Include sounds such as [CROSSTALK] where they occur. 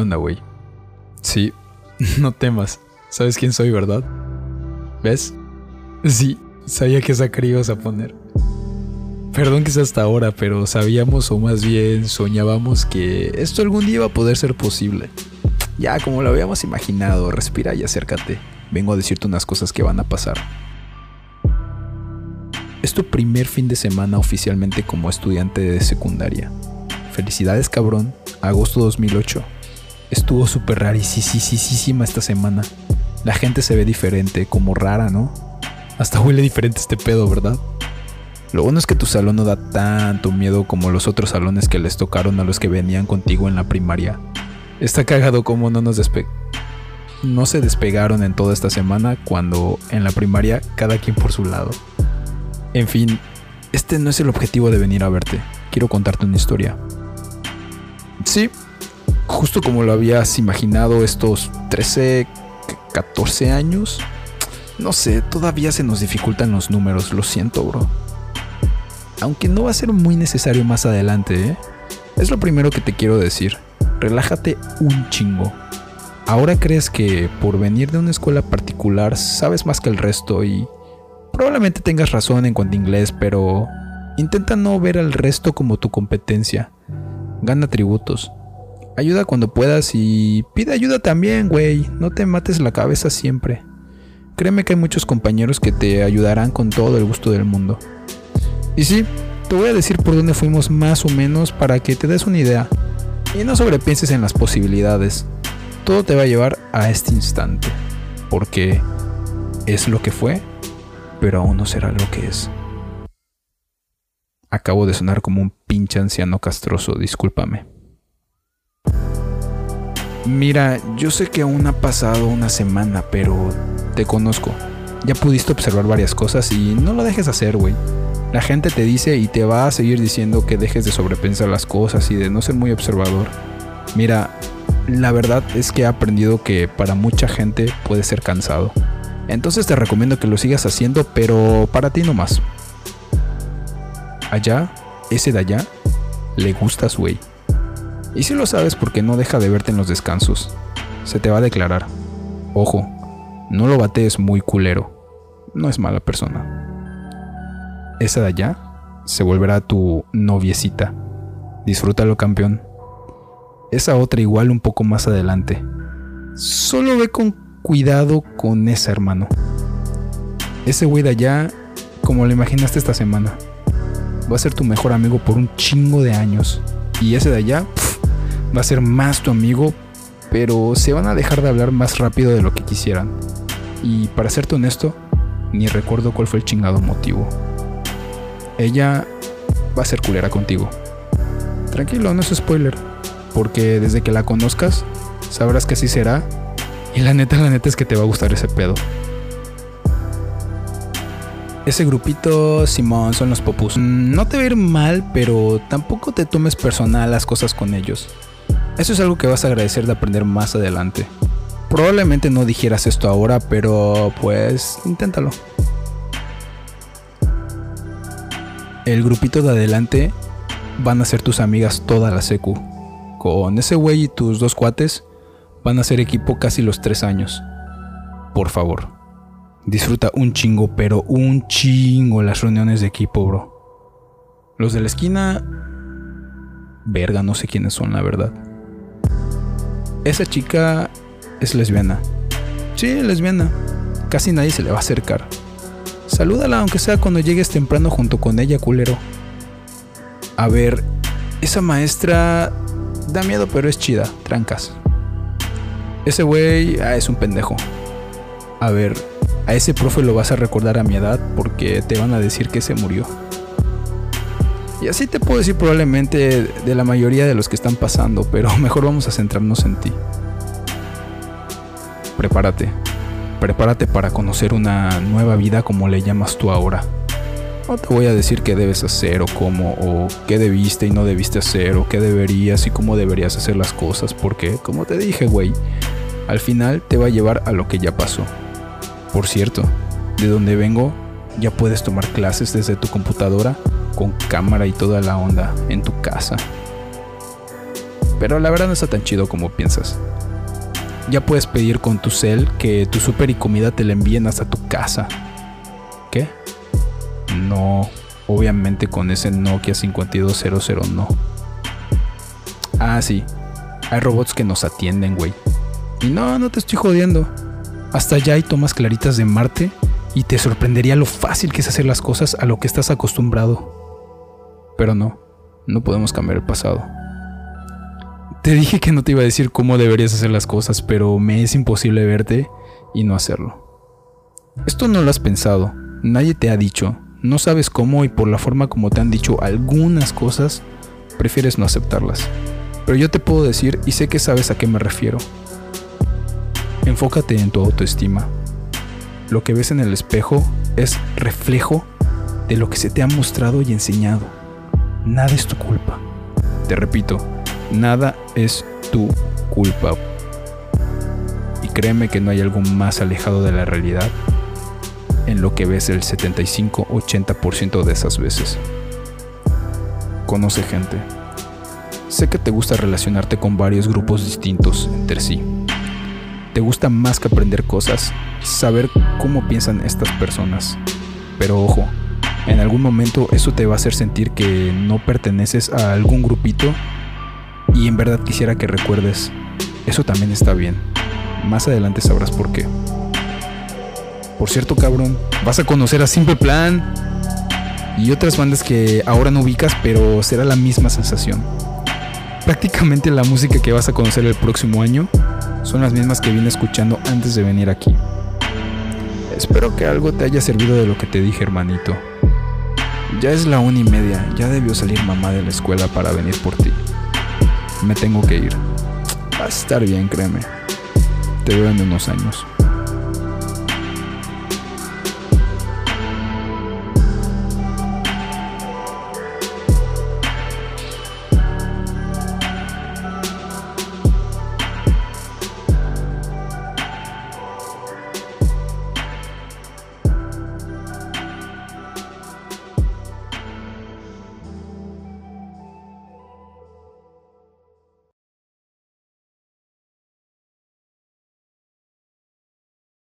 onda, güey? Sí, [LAUGHS] no temas. ¿Sabes quién soy, verdad? ¿Ves? Sí, sabía que esa ibas a poner. Perdón que es hasta ahora, pero sabíamos o más bien soñábamos que esto algún día iba a poder ser posible. Ya, como lo habíamos imaginado, respira y acércate. Vengo a decirte unas cosas que van a pasar. Es tu primer fin de semana oficialmente como estudiante de secundaria. Felicidades cabrón, agosto 2008. Estuvo súper rarísima esta semana. La gente se ve diferente, como rara, ¿no? Hasta huele diferente este pedo, ¿verdad? Lo bueno es que tu salón no da tanto miedo como los otros salones que les tocaron a los que venían contigo en la primaria. Está cagado como no nos despe no se despegaron en toda esta semana cuando en la primaria cada quien por su lado. En fin, este no es el objetivo de venir a verte. Quiero contarte una historia. Sí, justo como lo habías imaginado estos 13, 14 años. No sé, todavía se nos dificultan los números, lo siento, bro. Aunque no va a ser muy necesario más adelante, ¿eh? Es lo primero que te quiero decir. Relájate un chingo. Ahora crees que por venir de una escuela particular sabes más que el resto y Probablemente tengas razón en cuanto a inglés, pero intenta no ver al resto como tu competencia. Gana tributos. Ayuda cuando puedas y pide ayuda también, güey. No te mates la cabeza siempre. Créeme que hay muchos compañeros que te ayudarán con todo el gusto del mundo. Y sí, te voy a decir por dónde fuimos más o menos para que te des una idea. Y no sobrepienses en las posibilidades. Todo te va a llevar a este instante. Porque es lo que fue pero aún no será lo que es. Acabo de sonar como un pinche anciano castroso, discúlpame. Mira, yo sé que aún ha pasado una semana, pero te conozco. Ya pudiste observar varias cosas y no lo dejes hacer, güey. La gente te dice y te va a seguir diciendo que dejes de sobrepensar las cosas y de no ser muy observador. Mira, la verdad es que he aprendido que para mucha gente puede ser cansado. Entonces te recomiendo que lo sigas haciendo, pero para ti nomás. Allá, ese de allá, le gustas, güey. Y si lo sabes porque no deja de verte en los descansos. Se te va a declarar. Ojo, no lo batees muy culero. No es mala persona. Esa de allá se volverá tu noviecita. Disfrútalo, campeón. Esa otra igual un poco más adelante. Solo ve con cuidado con ese hermano. Ese güey de allá, como lo imaginaste esta semana, va a ser tu mejor amigo por un chingo de años. Y ese de allá va a ser más tu amigo, pero se van a dejar de hablar más rápido de lo que quisieran. Y para serte honesto, ni recuerdo cuál fue el chingado motivo. Ella va a ser culera contigo. Tranquilo, no es spoiler, porque desde que la conozcas, sabrás que así será y la neta, la neta es que te va a gustar ese pedo. Ese grupito, Simón, son los popus. Mm, no te va mal, pero tampoco te tomes personal las cosas con ellos. Eso es algo que vas a agradecer de aprender más adelante. Probablemente no dijeras esto ahora, pero pues inténtalo. El grupito de adelante van a ser tus amigas toda la secu. Con ese güey y tus dos cuates, Van a ser equipo casi los tres años. Por favor, disfruta un chingo, pero un chingo las reuniones de equipo, bro. Los de la esquina... Verga, no sé quiénes son, la verdad. Esa chica es lesbiana. Sí, lesbiana. Casi nadie se le va a acercar. Salúdala aunque sea cuando llegues temprano junto con ella, culero. A ver, esa maestra da miedo pero es chida, trancas. Ese güey ah, es un pendejo. A ver, a ese profe lo vas a recordar a mi edad porque te van a decir que se murió. Y así te puedo decir probablemente de la mayoría de los que están pasando, pero [LAUGHS] mejor vamos a centrarnos en ti. Prepárate. Prepárate para conocer una nueva vida como le llamas tú ahora. No te voy a decir qué debes hacer o cómo, o qué debiste y no debiste hacer, o qué deberías y cómo deberías hacer las cosas, porque, como te dije, güey, al final te va a llevar a lo que ya pasó. Por cierto, de donde vengo, ya puedes tomar clases desde tu computadora, con cámara y toda la onda, en tu casa. pero la verdad no está tan chido como piensas. Ya puedes pedir con tu cel que tu super y comida te la envíen hasta tu casa. ¿Qué? No, obviamente con ese Nokia 5200 no. Ah, sí. Hay robots que nos atienden, güey. Y no, no te estoy jodiendo. Hasta allá hay tomas claritas de Marte y te sorprendería lo fácil que es hacer las cosas a lo que estás acostumbrado. Pero no, no podemos cambiar el pasado. Te dije que no te iba a decir cómo deberías hacer las cosas, pero me es imposible verte y no hacerlo. Esto no lo has pensado, nadie te ha dicho, no sabes cómo y por la forma como te han dicho algunas cosas, prefieres no aceptarlas. Pero yo te puedo decir y sé que sabes a qué me refiero. Enfócate en tu autoestima. Lo que ves en el espejo es reflejo de lo que se te ha mostrado y enseñado. Nada es tu culpa. Te repito, nada es tu culpa. Y créeme que no hay algo más alejado de la realidad en lo que ves el 75-80% de esas veces. Conoce gente. Sé que te gusta relacionarte con varios grupos distintos entre sí. Te gusta más que aprender cosas, saber cómo piensan estas personas. Pero ojo, en algún momento eso te va a hacer sentir que no perteneces a algún grupito y en verdad quisiera que recuerdes, eso también está bien. Más adelante sabrás por qué. Por cierto, cabrón, vas a conocer a Simple Plan y otras bandas que ahora no ubicas, pero será la misma sensación. Prácticamente la música que vas a conocer el próximo año son las mismas que vine escuchando antes de venir aquí. Espero que algo te haya servido de lo que te dije, hermanito. Ya es la una y media, ya debió salir mamá de la escuela para venir por ti. Me tengo que ir. Va a estar bien, créeme. Te veo en unos años.